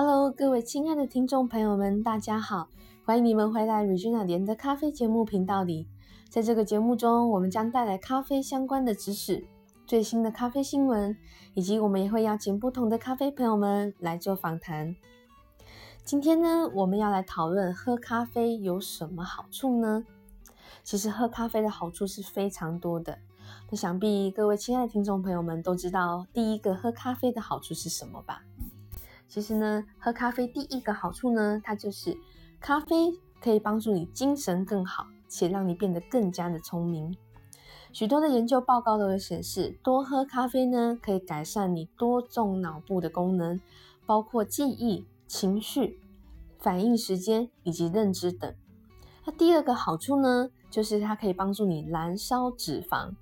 Hello，各位亲爱的听众朋友们，大家好，欢迎你们回来 Regina 连的咖啡节目频道里。在这个节目中，我们将带来咖啡相关的知识、最新的咖啡新闻，以及我们也会邀请不同的咖啡朋友们来做访谈。今天呢，我们要来讨论喝咖啡有什么好处呢？其实喝咖啡的好处是非常多的。那想必各位亲爱的听众朋友们都知道，第一个喝咖啡的好处是什么吧？其实呢，喝咖啡第一个好处呢，它就是咖啡可以帮助你精神更好，且让你变得更加的聪明。许多的研究报告都有显示，多喝咖啡呢，可以改善你多种脑部的功能，包括记忆、情绪、反应时间以及认知等。那第二个好处呢，就是它可以帮助你燃烧脂肪。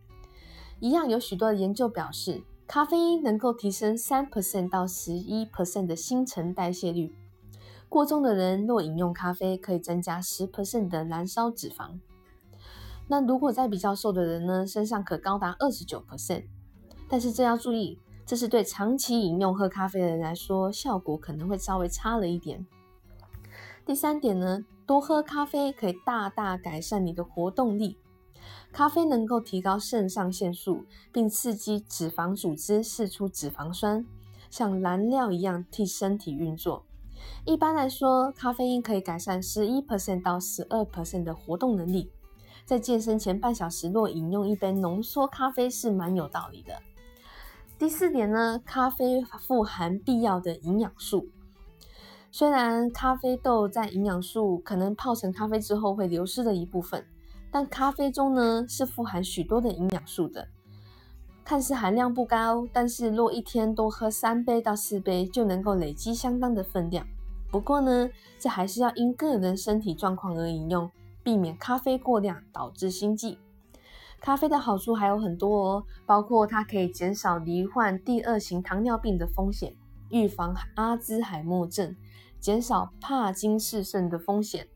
一样有许多的研究表示。咖啡因能够提升三 percent 到十一 percent 的新陈代谢率。过重的人若饮用咖啡，可以增加十 percent 的燃烧脂肪。那如果在比较瘦的人呢，身上可高达二十九 percent。但是这要注意，这是对长期饮用喝咖啡的人来说，效果可能会稍微差了一点。第三点呢，多喝咖啡可以大大改善你的活动力。咖啡能够提高肾上腺素，并刺激脂肪组织释出脂肪酸，像燃料一样替身体运作。一般来说，咖啡因可以改善十一 percent 到十二 percent 的活动能力。在健身前半小时若饮用一杯浓缩咖啡是蛮有道理的。第四点呢，咖啡富含必要的营养素。虽然咖啡豆在营养素可能泡成咖啡之后会流失的一部分。但咖啡中呢是富含许多的营养素的，看似含量不高，但是若一天多喝三杯到四杯，就能够累积相当的分量。不过呢，这还是要因个人身体状况而饮用，避免咖啡过量导致心悸。咖啡的好处还有很多哦，包括它可以减少罹患第二型糖尿病的风险，预防阿兹海默症，减少帕金氏症的风险，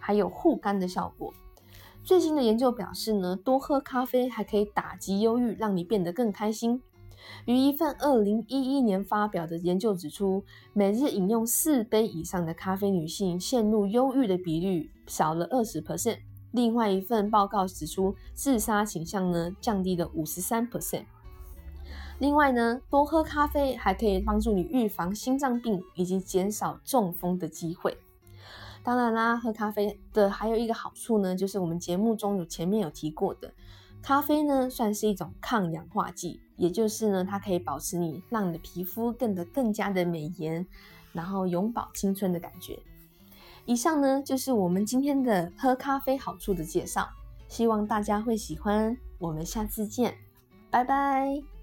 还有护肝的效果。最新的研究表示呢，多喝咖啡还可以打击忧郁，让你变得更开心。于一份二零一一年发表的研究指出，每日饮用四杯以上的咖啡，女性陷入忧郁的比率少了二十 percent。另外一份报告指出，自杀倾向呢降低了五十三 percent。另外呢，多喝咖啡还可以帮助你预防心脏病以及减少中风的机会。当然啦，喝咖啡的还有一个好处呢，就是我们节目中有前面有提过的，咖啡呢算是一种抗氧化剂，也就是呢它可以保持你，让你的皮肤变得更加的美颜，然后永葆青春的感觉。以上呢就是我们今天的喝咖啡好处的介绍，希望大家会喜欢。我们下次见，拜拜。